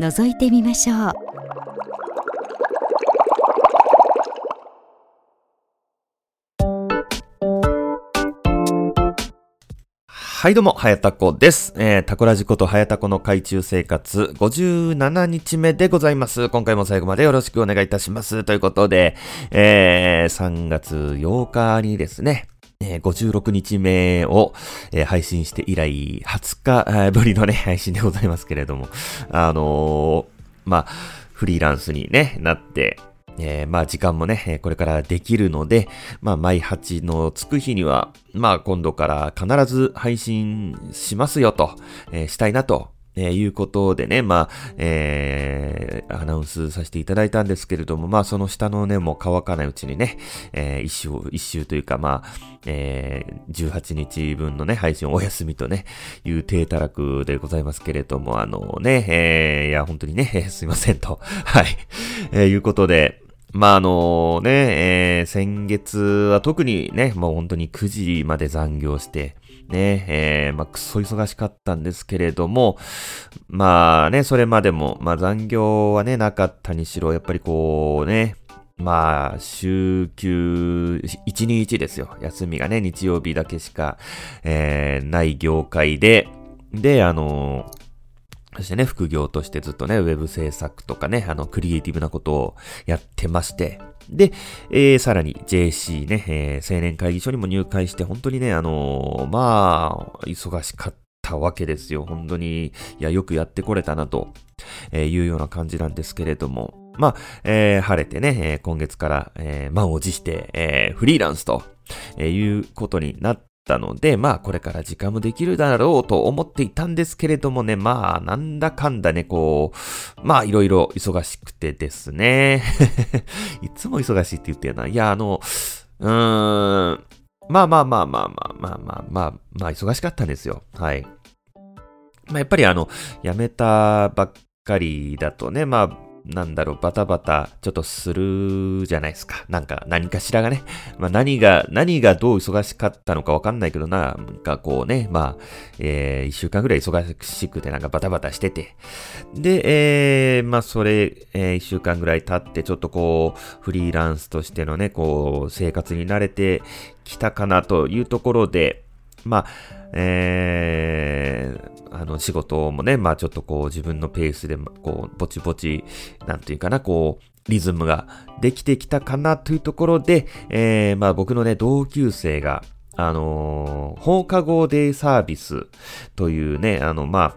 覗いてみましょうはいどうも、はやたこです。えー、タコラジことはやたこの海中生活57日目でございます。今回も最後までよろしくお願いいたします。ということで、えー、3月8日にですね、えー、56日目を、配信して以来20日ぶりのね、配信でございますけれども、あのー、まあ、フリーランスにね、なって、えー、まあ時間もね、これからできるので、まあ毎8のつく日には、まあ今度から必ず配信しますよと、えー、したいなとえー、いうことでね、まあ、えー、アナウンスさせていただいたんですけれども、まあ、その下のね、もう乾かないうちにね、えー、一周、一周というか、まあ、えー、18日分のね、配信お休みとね、いう低たらくでございますけれども、あのね、えー、いや、本当にね、えー、すいませんと、はい、えー、いうことで、まあ、あのね、えー、先月は特にね、もう本当に9時まで残業して、ね、えー、まあ、くそ忙しかったんですけれども、まあね、それまでも、まあ残業はね、なかったにしろ、やっぱりこうね、まあ、週休1日ですよ。休みがね、日曜日だけしか、えー、ない業界で、で、あのそしてね、副業としてずっとね、ウェブ制作とかね、あの、クリエイティブなことをやってまして、で、えー、さらに JC ね、えー、青年会議所にも入会して、本当にね、あのー、まあ、忙しかったわけですよ。本当に、いや、よくやってこれたなと、えいうような感じなんですけれども、まあ、えー、晴れてね、え今月から、え満を持して、えフリーランスと、えいうことになっったので、まあこれから時間もできるだろうと思っていたんですけれどもね、まあなんだかんだね、こう、まあいろいろ忙しくてですね。いつも忙しいって言ってるな。いや、あの、うーん、まあまあまあまあまあまあまあまあ、まあ忙しかったんですよ。はい。まあやっぱりあの、辞めたばっかりだとね、まあなんだろう、バタバタちょっとするじゃないですか。なんか、何かしらがね。まあ何が、何がどう忙しかったのかわかんないけどな、なんかこうね、まあ、えー、一週間ぐらい忙しくてなんかバタバタしてて。で、えー、まあそれ、えー、一週間ぐらい経って、ちょっとこう、フリーランスとしてのね、こう、生活に慣れてきたかなというところで、まあ、えー、あの仕事もね、まあちょっとこう自分のペースで、こう、ぼちぼち、なんていうかな、こう、リズムができてきたかなというところで、えー、まあ僕のね、同級生が、あのー、放課後デイサービスというね、あの、ま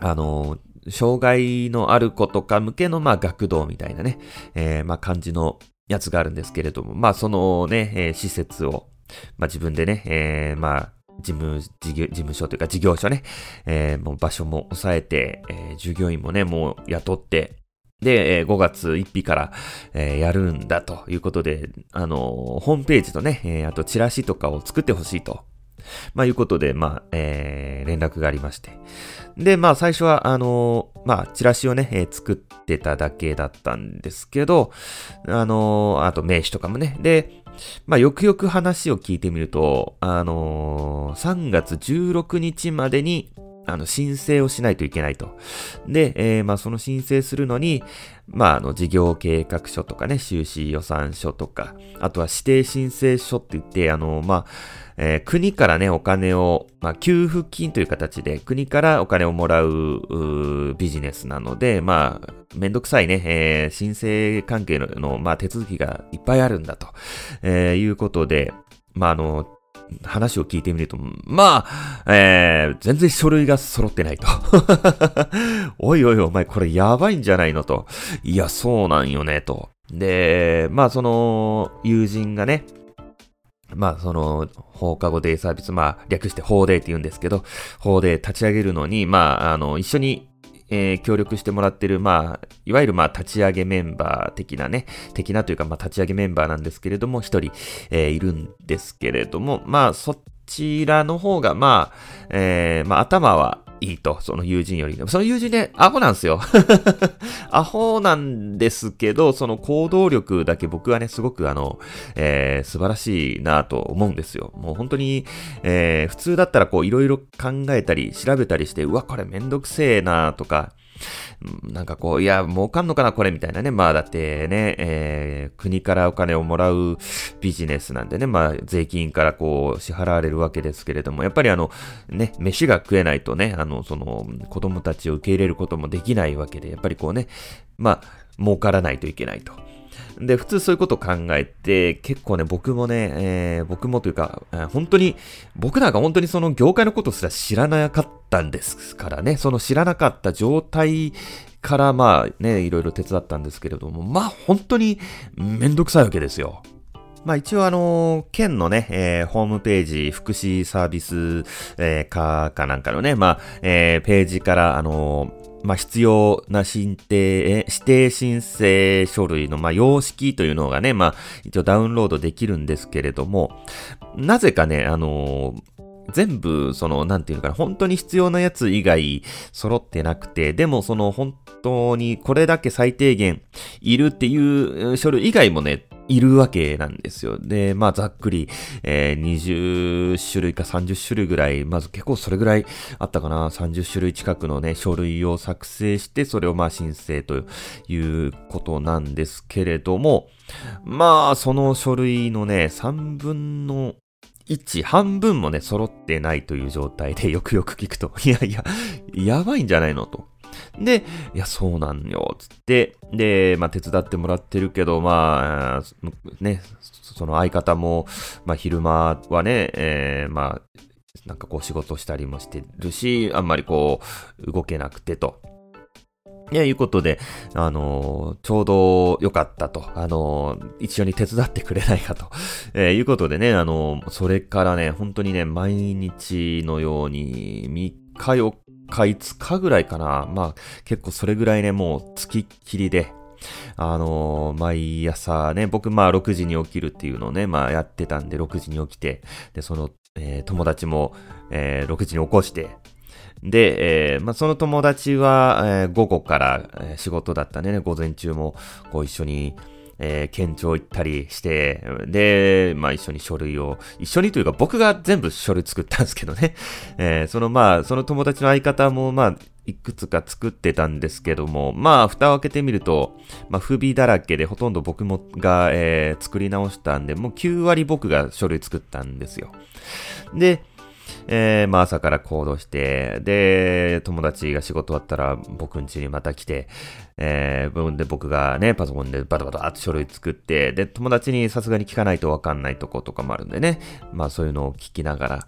あ、あのー、障害のある子とか向けの、まあ、学童みたいなね、えー、まあ、感じのやつがあるんですけれども、まあ、そのね、えー、施設を、まあ、自分でね、えー、まあ、事務、事業、事務所というか事業所ね、えー、もう場所も抑えて、えー、従業員もね、もう雇って、で、5月1日から、えー、やるんだということで、あのー、ホームページとね、えー、あとチラシとかを作ってほしいと。まあ、いうことで、まあ、えー、連絡がありまして。で、まあ、最初は、あのー、まあ、チラシをね、えー、作ってただけだったんですけど、あのー、あと名刺とかもね。で、まあ、よくよく話を聞いてみると、あのー、3月16日までに、あの、申請をしないといけないと。で、えー、まあ、その申請するのに、まあ、あの、事業計画書とかね、収支予算書とか、あとは指定申請書って言って、あの、まあ、えー、国からね、お金を、まあ、給付金という形で、国からお金をもらうビジネスなので、まあ、めんどくさいね、えー、申請関係の、まあ、手続きがいっぱいあるんだと、えー、いうことで、まあ、あの、話を聞いてみると、まあ、えー、全然書類が揃ってないと。おいおいお前これやばいんじゃないのと。いや、そうなんよね、と。で、まあその、友人がね、まあ、その、放課後デイサービス、まあ、略して放デイって言うんですけど、放デイ立ち上げるのに、まあ、あの、一緒にえー、協力してもらってる、まあ、いわゆるまあ、立ち上げメンバー的なね、的なというか、まあ、立ち上げメンバーなんですけれども、一人、えー、いるんですけれども、まあ、そちらの方が、まあ、えー、まあ、頭はいいと、その友人より。その友人ね、アホなんですよ。アホなんですけど、その行動力だけ僕はね、すごくあの、えー、素晴らしいなと思うんですよ。もう本当に、えー、普通だったらこう、いろいろ考えたり、調べたりして、うわ、これめんどくせえなとか、なんかこう、いや、儲かんのかな、これ、みたいなね。まあ、だってね、えー、国からお金をもらうビジネスなんでね、まあ、税金からこう、支払われるわけですけれども、やっぱりあの、ね、飯が食えないとね、あの、その、子供たちを受け入れることもできないわけで、やっぱりこうね、まあ、儲からないといけないと。で、普通そういうことを考えて、結構ね、僕もね、えー、僕もというか、えー、本当に、僕なんか本当にその業界のことすら知らなかったんですからね、その知らなかった状態からまあね、いろいろ手伝ったんですけれども、まあ本当にめんどくさいわけですよ。まあ一応あの、県のね、えー、ホームページ、福祉サービス、えー、課かなんかのね、まあ、えー、ページから、あのまあ、必要な申請、指定申請書類の、まあ、様式というのがね、まあ、一応ダウンロードできるんですけれども、なぜかね、あの全部、その、なんていうのかな、本当に必要なやつ以外揃ってなくて、でもその本当にこれだけ最低限いるっていう書類以外もね、いるわけなんですよ。で、まあ、ざっくり、えー、20種類か30種類ぐらい、まず結構それぐらいあったかな、30種類近くのね、書類を作成して、それをまあ申請ということなんですけれども、まあ、その書類のね、3分の1、半分もね、揃ってないという状態でよくよく聞くと、いやいや、やばいんじゃないのと。で、いや、そうなんよ、つって、で、まあ、手伝ってもらってるけど、まあ、ね、その相方も、まあ、昼間はね、えー、まあ、なんかこう仕事したりもしてるし、あんまりこう、動けなくてと。いや、いうことで、あのー、ちょうど良かったと、あのー、一緒に手伝ってくれないかと、えー、いうことでね、あのそれからね、本当にね、毎日のように、3日4日5日ぐらいかな。まあ、結構それぐらいね、もう、月っきりで、あのー、毎朝ね、僕まあ6時に起きるっていうのをね、まあやってたんで6時に起きて、で、その、えー、友達も、えー、6時に起こして、で、えー、まあ、その友達は、えー、午後から、えー、仕事だったね、午前中も、こう一緒に、えー、県庁行ったりして、で、まあ一緒に書類を、一緒にというか僕が全部書類作ったんですけどね。えー、そのまあ、その友達の相方もまあ、いくつか作ってたんですけども、まあ、蓋を開けてみると、まあ、不備だらけで、ほとんど僕もが、えー、作り直したんで、もう9割僕が書類作ったんですよ。で、えー、まあ朝から行動して、で、友達が仕事終わったら僕ん家にまた来て、えー、で、僕がね、パソコンでバタバタって書類作って、で、友達にさすがに聞かないとわかんないとことかもあるんでね、まあそういうのを聞きながら、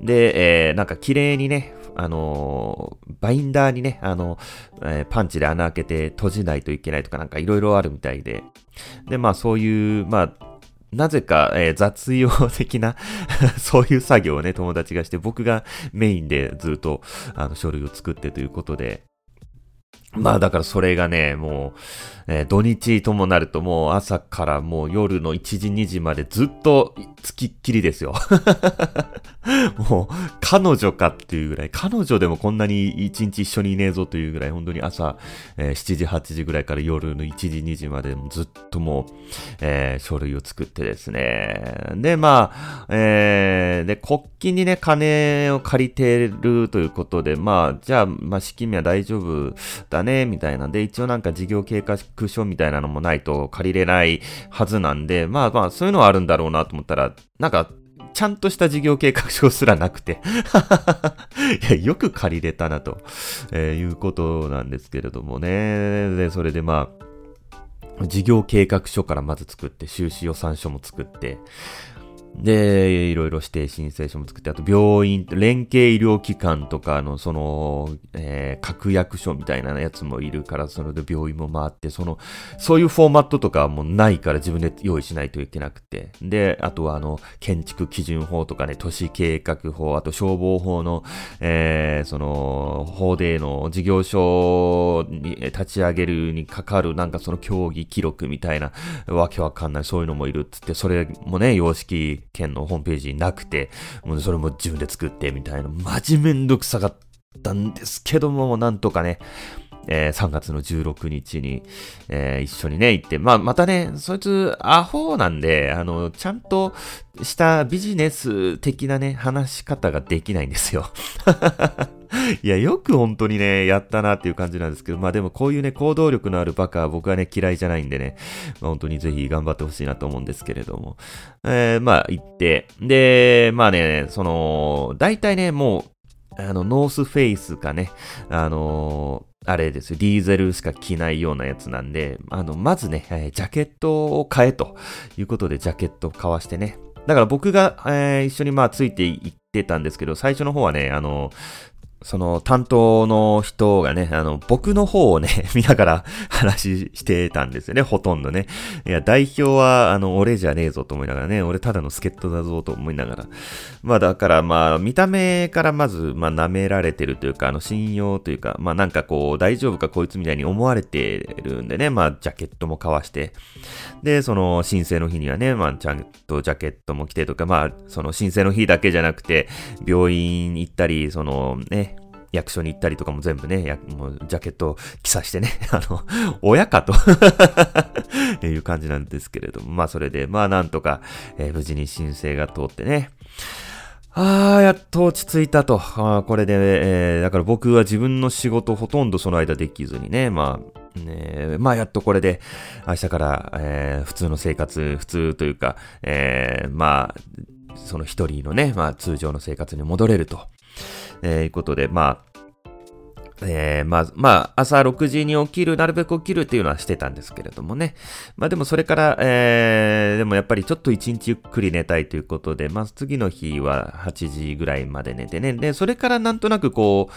で、えー、なんか綺麗にね、あのー、バインダーにね、あの、えー、パンチで穴開けて閉じないといけないとかなんかいろいろあるみたいで、で、まあそういう、まあ、なぜか、えー、雑用的な そういう作業をね、友達がして、僕がメインでずっと、あの、書類を作ってということで、まあだからそれがね、もう、えー、土日ともなるともう朝からもう夜の1時2時までずっと付きっきりですよ。もう彼女かっていうぐらい、彼女でもこんなに一日一緒にいねえぞというぐらい、本当に朝、えー、7時8時ぐらいから夜の1時2時までずっともう、えー、書類を作ってですね。で、まあ、えー、で、国旗にね、金を借りてるということで、まあ、じゃあ、まあ、資金は大丈夫だね、ねみたいなんで、一応なんか事業計画書みたいなのもないと借りれないはずなんで、まあまあ、そういうのはあるんだろうなと思ったら、なんか、ちゃんとした事業計画書すらなくて いや、よく借りれたなと、えー、いうことなんですけれどもね。で、それでまあ、事業計画書からまず作って、収支予算書も作って、で、いろいろ指定申請書も作って、あと病院、連携医療機関とかの、その、えー、各役所みたいなやつもいるから、それで病院も回って、その、そういうフォーマットとかもないから自分で用意しないといけなくて。で、あとはあの、建築基準法とかね、都市計画法、あと消防法の、えー、その、法での事業所に立ち上げるにかかる、なんかその競技記録みたいな、わけわかんない、そういうのもいるっつって、それもね、様式県のホームページなくて、もうそれも自分で作ってみたいな、マジめんどくさかったんですけども、なんとかね、えー、3月の16日に、えー、一緒にね、行って、まあ、またね、そいつ、アホなんで、あの、ちゃんとしたビジネス的なね、話し方ができないんですよ。いや、よく本当にね、やったなっていう感じなんですけど、まあでもこういうね、行動力のあるバカは僕はね、嫌いじゃないんでね、まあ、本当にぜひ頑張ってほしいなと思うんですけれども。えー、まあ行って、で、まあね、その、大体ね、もう、あの、ノースフェイスかね、あのあれですよ、ディーゼルしか着ないようなやつなんで、あの、まずね、えー、ジャケットを買えということで、ジャケットを買わしてね。だから僕が、えー、一緒にまあついていってたんですけど、最初の方はね、あの、その担当の人がね、あの、僕の方をね、見ながら 話してたんですよね、ほとんどね。いや、代表は、あの、俺じゃねえぞと思いながらね、俺ただの助っ人だぞと思いながら。まあ、だからまあ、見た目からまず、まあ、舐められてるというか、あの、信用というか、まあ、なんかこう、大丈夫かこいつみたいに思われてるんでね、まあ、ジャケットも交わして。で、その、申請の日にはね、まあ、ちゃんとジャケットも着てとか、まあ、その、申請の日だけじゃなくて、病院行ったり、その、ね、役所に行ったりとかも全部ね、やもうジャケットを着さしてね、あの、親かと いう感じなんですけれども、まあそれで、まあなんとか、えー、無事に申請が通ってね、ああ、やっと落ち着いたと。あこれで、えー、だから僕は自分の仕事ほとんどその間できずにね、まあ、ね、まあやっとこれで明日から、えー、普通の生活、普通というか、えー、まあ、その一人のね、まあ通常の生活に戻れると。えー、いうことで、まあ、えー、まあ、まあ、朝6時に起きる、なるべく起きるっていうのはしてたんですけれどもね。まあでもそれから、えー、でもやっぱりちょっと一日ゆっくり寝たいということで、まあ次の日は8時ぐらいまで寝てね。で、それからなんとなくこう、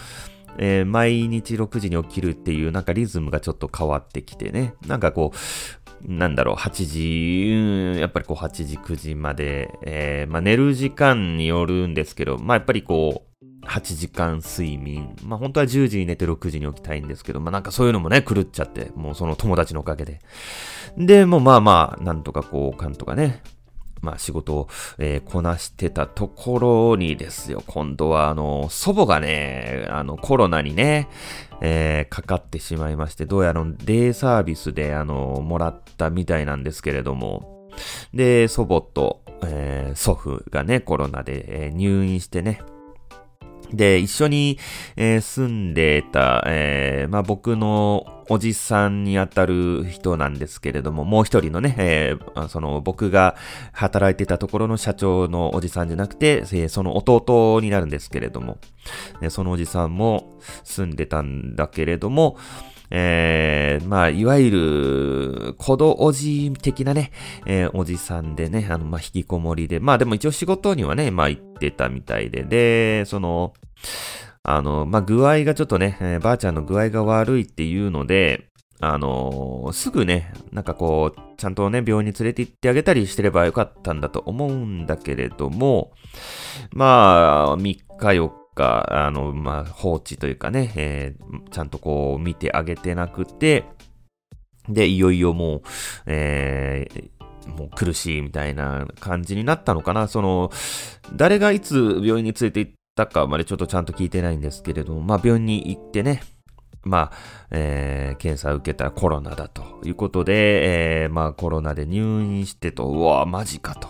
えー、毎日6時に起きるっていうなんかリズムがちょっと変わってきてね。なんかこう、なんだろう、8時、うん、やっぱりこう8時、9時まで、えー、まあ寝る時間によるんですけど、まあやっぱりこう、8時間睡眠。まあ本当は10時に寝て6時に起きたいんですけど、まあなんかそういうのもね、狂っちゃって、もうその友達のおかげで。で、もうまあまあ、なんとかこう、かんとかね、まあ仕事を、えー、こなしてたところにですよ、今度はあの、祖母がね、あの、コロナにね、えー、かかってしまいまして、どうやらデイサービスであの、もらったみたいなんですけれども、で、祖母と、えー、祖父がね、コロナで、え、入院してね、で、一緒に、えー、住んでた、えー、まあ、僕のおじさんにあたる人なんですけれども、もう一人のね、えー、その僕が働いてたところの社長のおじさんじゃなくて、え、その弟になるんですけれども、そのおじさんも住んでたんだけれども、えー、まあ、いわゆる、子どおじ的なね、えー、おじさんでね、あの、まあ、引きこもりで、まあでも一応仕事にはね、まあ行ってたみたいで、で、その、あの、まあ、具合がちょっとね、えー、ばあちゃんの具合が悪いっていうので、あのー、すぐね、なんかこう、ちゃんとね、病院に連れて行ってあげたりしてればよかったんだと思うんだけれども、まあ、3日4か、あの、まあ、放置というかね、えー、ちゃんとこう見てあげてなくて、で、いよいよもう、えー、もう苦しいみたいな感じになったのかな。その、誰がいつ病院に連れて行ったかまでちょっとちゃんと聞いてないんですけれども、まあ病院に行ってね、まあ、えー、検査を受けたらコロナだということで、えー、まあコロナで入院してと、うわマジかと。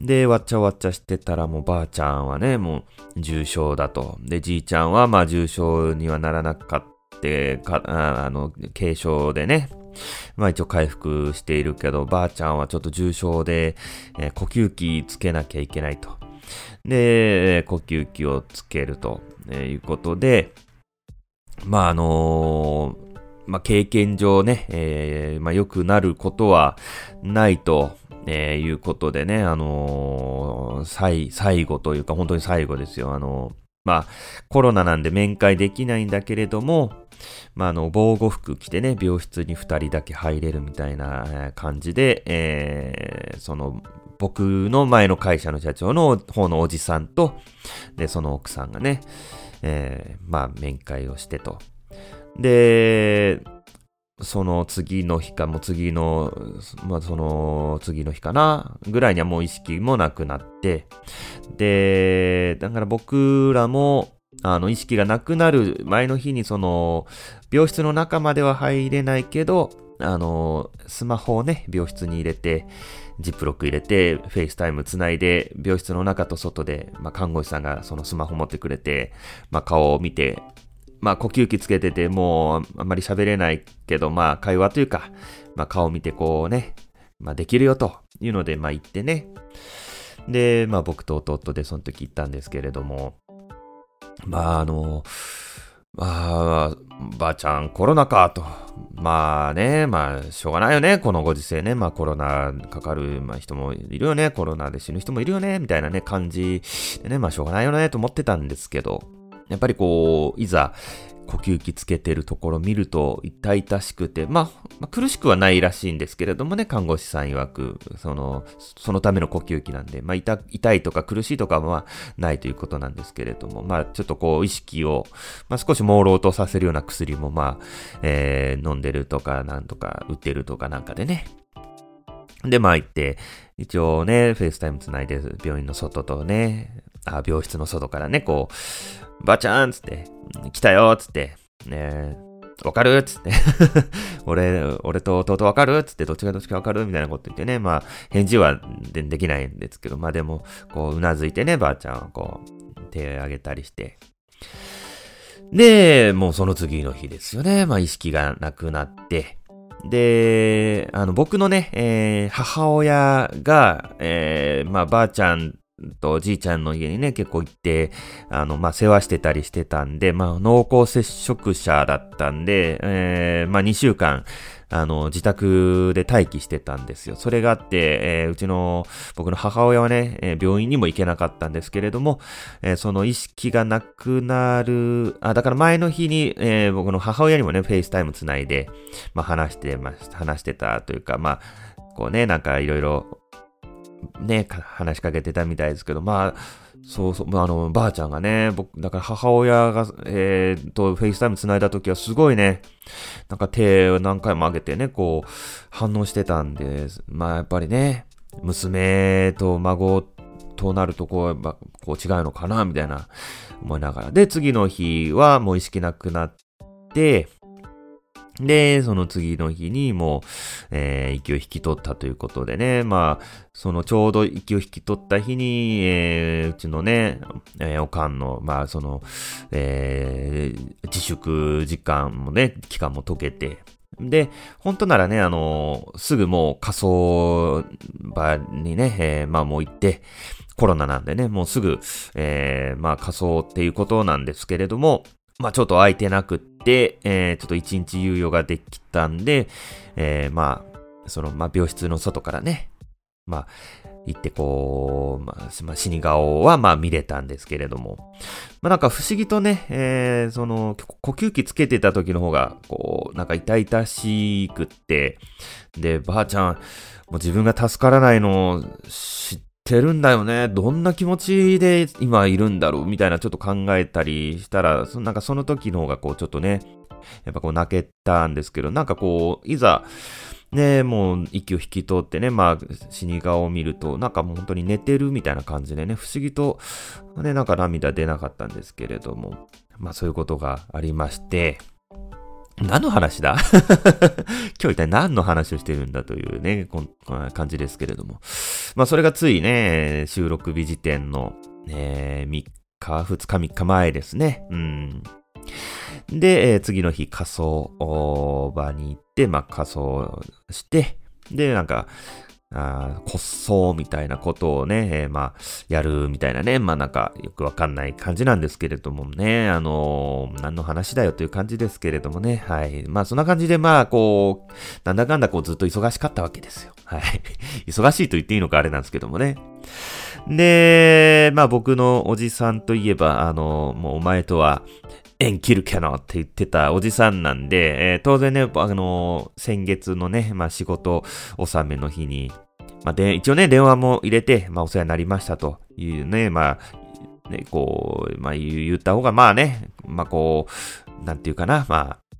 で、わっちゃわっちゃしてたらもうばあちゃんはね、もう重症だと。で、じいちゃんはまあ重症にはならなかった、かあの、軽症でね、まあ一応回復しているけど、ばあちゃんはちょっと重症で、えー、呼吸器つけなきゃいけないと。で、え呼吸器をつけると、えいうことで、まああのー、まあ経験上ね、えー、まあ良くなることはないと、えー、いうことでね、あのー、最、最後というか、本当に最後ですよ。あのー、まあ、コロナなんで面会できないんだけれども、まあ、あの、防護服着てね、病室に二人だけ入れるみたいな感じで、えー、その、僕の前の会社の社長の方のおじさんと、で、その奥さんがね、えー、まあ、面会をしてと。で、その次の日か、もう次の、まあその次の日かな、ぐらいにはもう意識もなくなって、で、だから僕らも、あの、意識がなくなる前の日にその、病室の中までは入れないけど、あの、スマホをね、病室に入れて、ジップロック入れて、 FaceTime つないで、病室の中と外で、まあ、看護師さんがそのスマホ持ってくれて、まあ、顔を見て、まあ、呼吸器つけてて、もう、あんまり喋れないけど、まあ、会話というか、まあ、顔見てこうね、まあ、できるよというので、まあ、行ってね。で、まあ、僕と弟でその時行ったんですけれども、まあ、あの、まあ、ばあちゃんコロナかと。まあね、まあ、しょうがないよね、このご時世ね。まあコロナかかる、まあ、人もいるよね、コロナで死ぬ人もいるよね、みたいなね、感じでね、まあしょうがないよね、と思ってたんですけど、やっぱりこう、いざ、呼吸器つけてるところ見ると痛々しくて、まあ、まあ、苦しくはないらしいんですけれどもね、看護師さん曰く、その、そのための呼吸器なんで、まあ痛、痛いとか苦しいとかはないということなんですけれども、まあちょっとこう意識を、まあ少し朦朧とさせるような薬もまあ、えー、飲んでるとかなんとか打ってるとかなんかでね、で、まあ行って、一応ね、 FaceTime つないで病院の外とね、あ、病室の外からね、こう、ばあちゃんつって、来たよつって、ねわかる？つって。俺、俺と弟わかる？つって、どっちがどっちかわかる？みたいなこと言ってね、まあ、返事はでできないんですけど、まあでも、こう、うなずいてね、ばあちゃんはこう、手を挙げたりして。で、もうその次の日ですよね。まあ、意識がなくなって、で、あの、僕のね、えー、母親が、えー、まあ、ばあちゃんおじいちゃんの家にね、結構行って、あの、まあ、世話してたりしてたんで、まあ、濃厚接触者だったんで、えー、まあ、2週間、あの、自宅で待機してたんですよ。それがあって、えー、うちの、僕の母親はね、えー、病院にも行けなかったんですけれども、えー、その意識がなくなる、あ、だから前の日に、え僕の母親にもね、 FaceTime つないで、まあ、話してました、話してたというか、まあ、こうね、なんかいろいろ、ね、話しかけてたみたいですけど、まあ、そうそう、あの、ばあちゃんがね、僕、だから母親が、えー、と、 FaceTime 繋いだ時はすごいね、なんか手を何回も上げてね、こう、反応してたんで、まあやっぱりね、娘と孫となるとこう、やっこう違うのかな、みたいな思いながら。で、次の日はもう意識なくなって、で、その次の日にもう、えー、息を引き取ったということでね、まあ、そのちょうど息を引き取った日に、えー、うちのね、えー、おかんの、まあ、その、えー、自粛時間もね、期間も解けて、で、本当ならね、あのすぐもう仮想場にね、えー、まあもう行って、コロナなんでね、もうすぐ、えー、まあ仮想っていうことなんですけれども、まあちょっと空いてなくって、えー、ちょっと一日猶予ができたんで、えー、まあ、その、まあ病室の外からね、まあ、行ってこう、まあ、死に顔はまあ見れたんですけれども、まあなんか不思議とね、えー、その、呼吸器つけてた時の方が、こう、なんか痛々しくって、で、ばあちゃん、もう自分が助からないのを知ってるんだよね。どんな気持ちで今いるんだろうみたいなちょっと考えたりしたら、そなんかその時の方がこうちょっとね、やっぱこう泣けたんですけど、なんかこう、いざ、ね、もう息を引き取ってね、まあ死に顔を見ると、なんかもう本当に寝てるみたいな感じでね、不思議と、ね、なんか涙出なかったんですけれども、まあそういうことがありまして、何の話だ？今日一体何の話をしてるんだというね、こん感じですけれども。まあそれがついね、収録日時点の、ね、3日、2日、3日前ですね。うん。で、えー、次の日仮装場に行って、まあ仮装して、で、なんか、あこっそみたいなことをね、えー、まあ、やるみたいなね、まあなんかよくわかんない感じなんですけれどもね、あのー、何の話だよという感じですけれどもね、はい。まあそんな感じでまあこう、なんだかんだこうずっと忙しかったわけですよ。はい。忙しいと言っていいのかあれなんですけどもね。で、まあ僕のおじさんといえば、あのー、もうお前とは、縁切るキャノって言ってたおじさんなんで、えー、当然ね、あのー、先月のね、まあ仕事納めの日に、まあで、一応ね、電話も入れて、まあお世話になりましたというね、まあ、ね、こう、まあ言った方がまあね、まあこう、なんていうかな、まあ、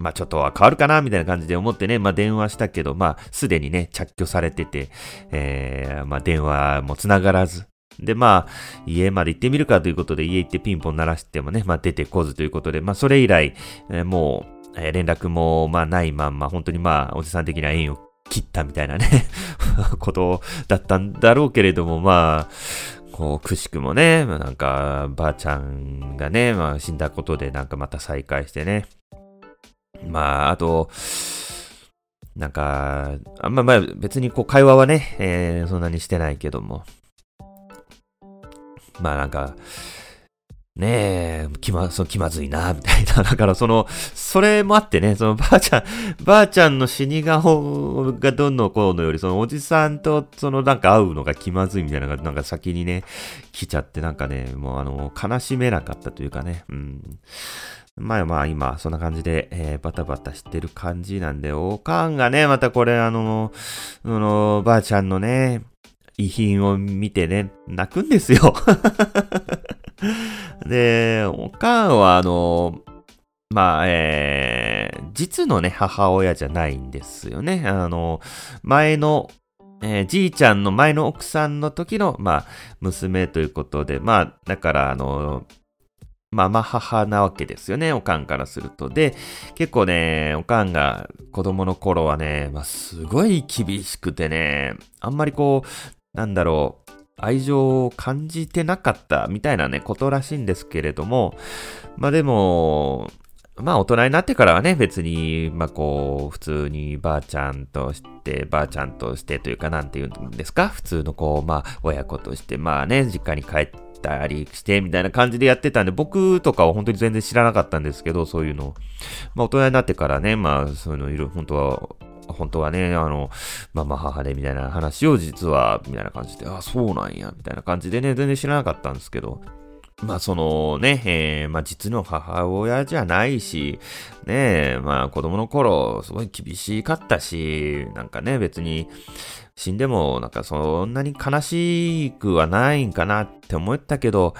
まあちょっとは変わるかなみたいな感じで思ってね、まあ電話したけど、まあすでにね、着去されてて、えー、まあ電話も繋がらず、で、まあ、家まで行ってみるかということで、家行ってピンポン鳴らしてもね、まあ出てこずということで、まあそれ以来、えー、もう、えー、連絡も、まあないまんま、本当にまあ、おじさん的には縁を切ったみたいなね ことだったんだろうけれども、まあ、こう、くしくもね、まあ、なんか、ばあちゃんがね、まあ死んだことでなんかまた再会してね。まあ、あと、なんか、あんままあ別にこう会話はね、えー、そんなにしてないけども、まあなんか、ねえ、気ま、そ気まずいな、みたいな。だからその、それもあってね、そのばあちゃん、ばあちゃんの死に顔がどんどんこうのより、そのおじさんとそのなんか会うのが気まずいみたいなのがなんか先にね、来ちゃってなんかね、もうあの、悲しめなかったというかね、うん。まあまあ今、そんな感じで、えー、バタバタしてる感じなんで、おかんがね、またこれあの、あの、ばあちゃんのね、遺品を見てね、泣くんですよ で、おかんはあの、まあ、えー、実のね、母親じゃないんですよね。あの、前の、えー、じいちゃんの前の奥さんの時の、まあ、娘ということで、まあ、だから、あの、まあま母なわけですよね、おかんからすると。で、結構ね、おかんが子供の頃はね、まあすごい厳しくてね、あんまりこう、なんだろう、愛情を感じてなかったみたいなね、ことらしいんですけれども、まあでも、まあ大人になってからはね、別に、まあこう、普通にばあちゃんとして、ばあちゃんとしてというか、なんて言うんですか普通のこう、まあ親子として、まあね、実家に帰ったりして、みたいな感じでやってたんで、僕とかは本当に全然知らなかったんですけど、そういうの。まあ大人になってからね、まあそういうのいる、本当は本当はね、あの、ママ母でみたいな話を実は、みたいな感じで、あ、そうなんや、みたいな感じでね、全然知らなかったんですけど、まあそのね、えー、まあ実の母親じゃないし、ねまあ子供の頃すごい厳しかったし、なんかね、別に死んでもなんかそんなに悲しくはないんかなって思ったけど、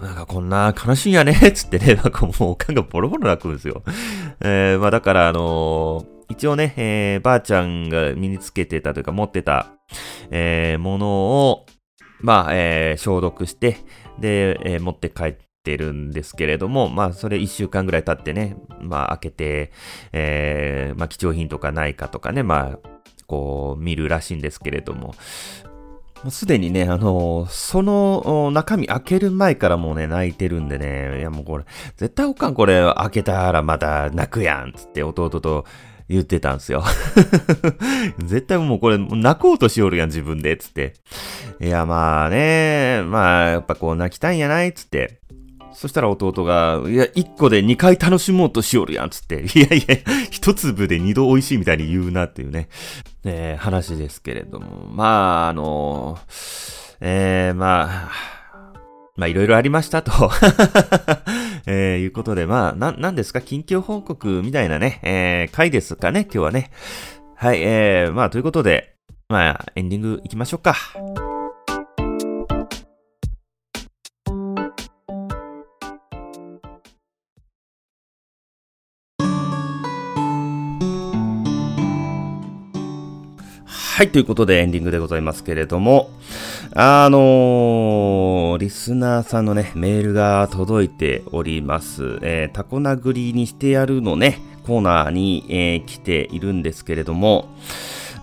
なんかこんな悲しいんやね、つってね、なんかもうおかんがボロボロ泣くんですよ。えー、まあだからあのー一応ね、えー、ばあちゃんが身につけてたというか持ってた、えー、ものを、まあ、えー、消毒して、で、えー、持って帰ってるんですけれども、まあ、それ一週間ぐらい経ってね、まあ、開けて、えー、まあ、貴重品とかないかとかね、まあ、こう、見るらしいんですけれども、もうすでにね、あのー、その中身開ける前からもうね、泣いてるんでね、いやもうこれ、絶対おかんこれ開けたらまた泣くやん、つって弟と言ってたんすよ。絶対もうこれ泣こうとしよるやん自分で、つって。いやまあね、まあやっぱこう泣きたいんやないつって。そしたら弟が、いや、一個で二回楽しもうとしよるやん、つって。いやいや、一粒で二度美味しいみたいに言うなっていうね、えー、話ですけれども。まあ、あのえー、まあ、まあいろいろありましたとえー、いうことで、まあ、な、なんですか、近況報告みたいなね、えー、回ですかね、今日はね。はい、えー、まあ、ということで、まあ、エンディング行きましょうか。はい、ということでエンディングでございますけれども、あのー、リスナーさんのね、メールが届いております。えー、タコ殴りにしてやるのね、コーナーに、えー、来ているんですけれども、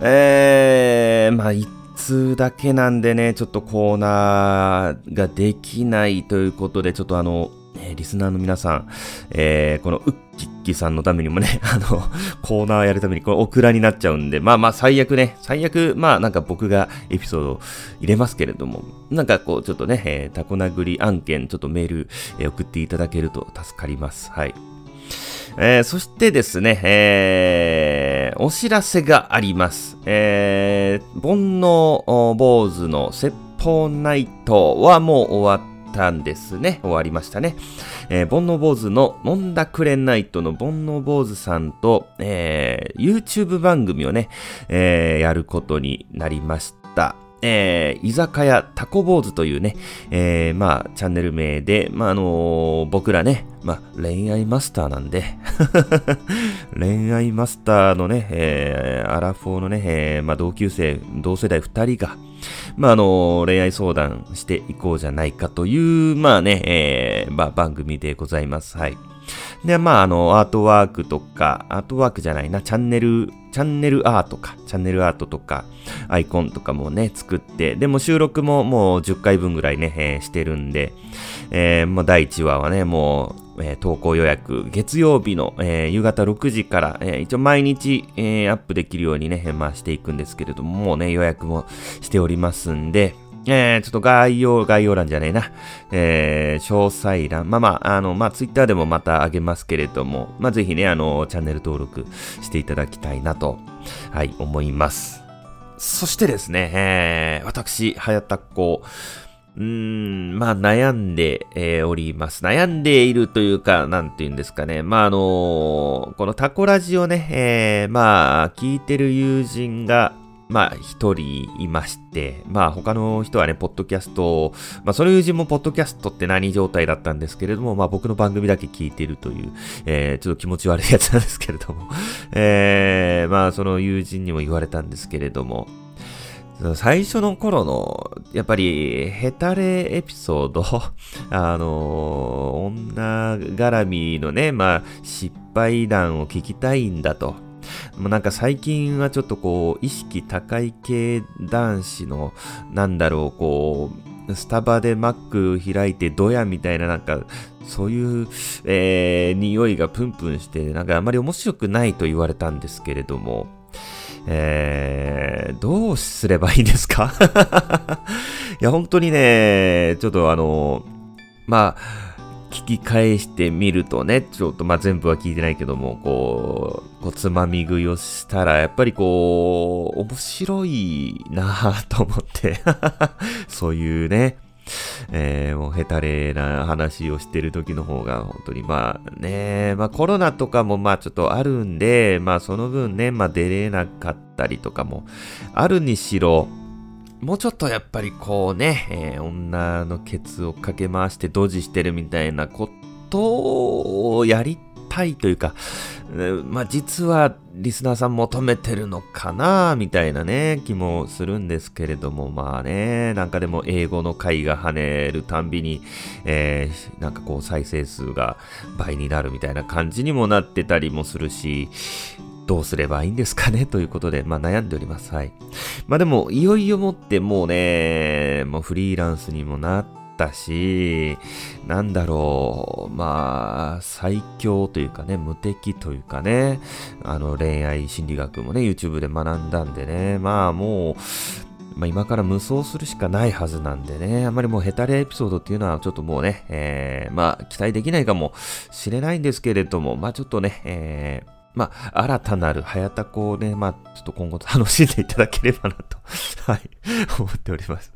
えー、まあ、一通だけなんでね、ちょっとコーナーができないということで、ちょっとあの、リスナーの皆さん、えー、このうっキッキさんのためにもね、あの、コーナーやるためにこれオクラになっちゃうんで、まあまあ最悪ね、最悪、まあなんか僕がエピソード入れますけれども、なんかこうちょっとね、えー、タコ殴り案件、ちょっとメール、えー、送っていただけると助かります。はい。えー、そしてですね、えー、お知らせがあります。えー、煩悩坊主の説法ナイトはもう終わったんですね。終わりましたね。えー、煩悩坊主のモンダクレナイトの煩悩坊主さんと、えー、YouTube 番組をね、えー、やることになりました。えー、居酒屋タコ坊主というね、えー、まあ、チャンネル名で、まあ、あのー、僕らね、まあ、恋愛マスターなんで 恋愛マスターのね、えー、アラフォーのね、えー、まあ、同級生、同世代二人が、まあ、あの恋愛相談していこうじゃないかという、まあね、えー、まあ、番組でございます。はい。で、まあ、あの、アートワークとか、アートワークじゃないな、チャンネル、チャンネルアートか、チャンネルアートとか、アイコンとかもね、作って、でも収録ももう10回分ぐらいね、えー、してるんで、えー、もう第1話はね、もう、えー、投稿予約、月曜日の、えー、夕方6時から、えー、一応毎日、え、アップできるようにね、まあしていくんですけれども、もうね、予約もしておりますんで、えー、ちょっと概要、概要欄じゃねえな。えー、詳細欄。まあまあ、あの、まあ、ツイッターでもまたあげますけれども、まあ、ぜひね、あの、チャンネル登録していただきたいなと、はい、思います。そしてですね、えー、私、はやたっこ、うーん、まあ悩んで、えー、おります。悩んでいるというか、なんて言うんですかね。まああのー、このタコラジをね、えー、まあ、聞いてる友人が、まあ、一人いまして、まあ、他の人はね、ポッドキャストまあ、その友人もポッドキャストって何状態だったんですけれども、まあ、僕の番組だけ聞いてるという、えー、ちょっと気持ち悪いやつなんですけれども、えー、まあ、その友人にも言われたんですけれども、最初の頃の、やっぱり、ヘタレエピソード、あの女絡みのね、まあ、失敗談を聞きたいんだと。もうなんか最近はちょっとこう、意識高い系男子の、なんだろう、こう、スタバでマック開いてドヤみたいななんか、そういう、えー、匂いがプンプンして、なんかあまり面白くないと言われたんですけれども、えー、どうすればいいんですか？いや、本当にね、ちょっとあの、まあ、聞き返してみるとね、ちょっとまあ全部は聞いてないけども、こう、こうつまみ食いをしたら、やっぱりこう、面白いなぁと思って そういうね、えー、もうヘタレな話をしてる時の方が本当にまあね、まあコロナとかもまあちょっとあるんで、まあその分ね、まあ出れなかったりとかもあるにしろ、もうちょっとやっぱりこうね、えー、女のケツをかけ回してドジしてるみたいなことをやりたいというか、まあ実はリスナーさん求めてるのかなみたいなね、気もするんですけれども、まあね、なんかでも英語の回が跳ねるたんびに、えー、なんかこう再生数が倍になるみたいな感じにもなってたりもするし、どうすればいいんですかね？ということで、まあ悩んでおります。はい。まあでも、いよいよもってもうね、もうフリーランスにもなったし、なんだろう、まあ、最強というかね、無敵というかね、あの恋愛心理学もね、YouTube で学んだんでね、まあもう、まあ、今から無双するしかないはずなんでね、あんまりもうヘタレエピソードっていうのはちょっともうね、えー、まあ期待できないかもしれないんですけれども、まあちょっとね、えー、まあ、新たなる早田子をね、まあ、ちょっと今後楽しんでいただければなと はい、思っております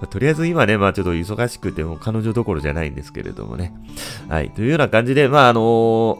まあ、とりあえず今ね、まあちょっと忙しくても彼女どころじゃないんですけれどもね。はい、というような感じで、まああのー、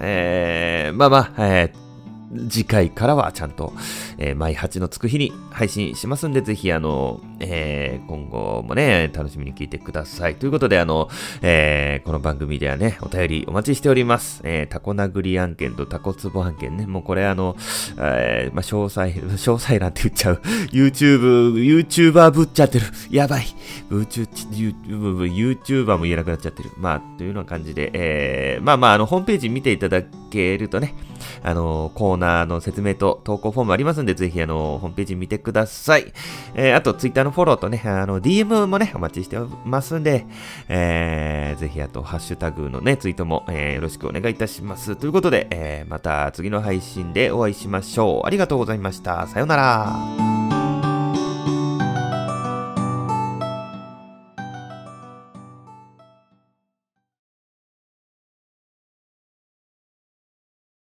えー、まあまあ、えー次回からはちゃんと、えー、毎8のつく日に配信しますんで、ぜひ、あの、えー、今後もね、楽しみに聞いてください。ということで、あの、えー、この番組ではね、お便りお待ちしております。えー、タコ殴り案件とタコツボ案件ね、もうこれあの、えー、まあ、詳細、詳細欄って言っちゃう。YouTube、YouTuber ぶっちゃってる。やばい。YouTuber も言えなくなっちゃってる。まあ、というような感じで、えー、まあまあ、あの、ホームページ見ていただけるとね、あの、コーナーの説明と投稿フォームありますんで、ぜひあの、ホームページ見てください。えー、あと、ツイッターのフォローとね、あの、DM もね、お待ちしてますんで、えー、ぜひあと、ハッシュタグのね、ツイートも、えー、よろしくお願いいたします。ということで、えー、また次の配信でお会いしましょう。ありがとうございました。さようなら。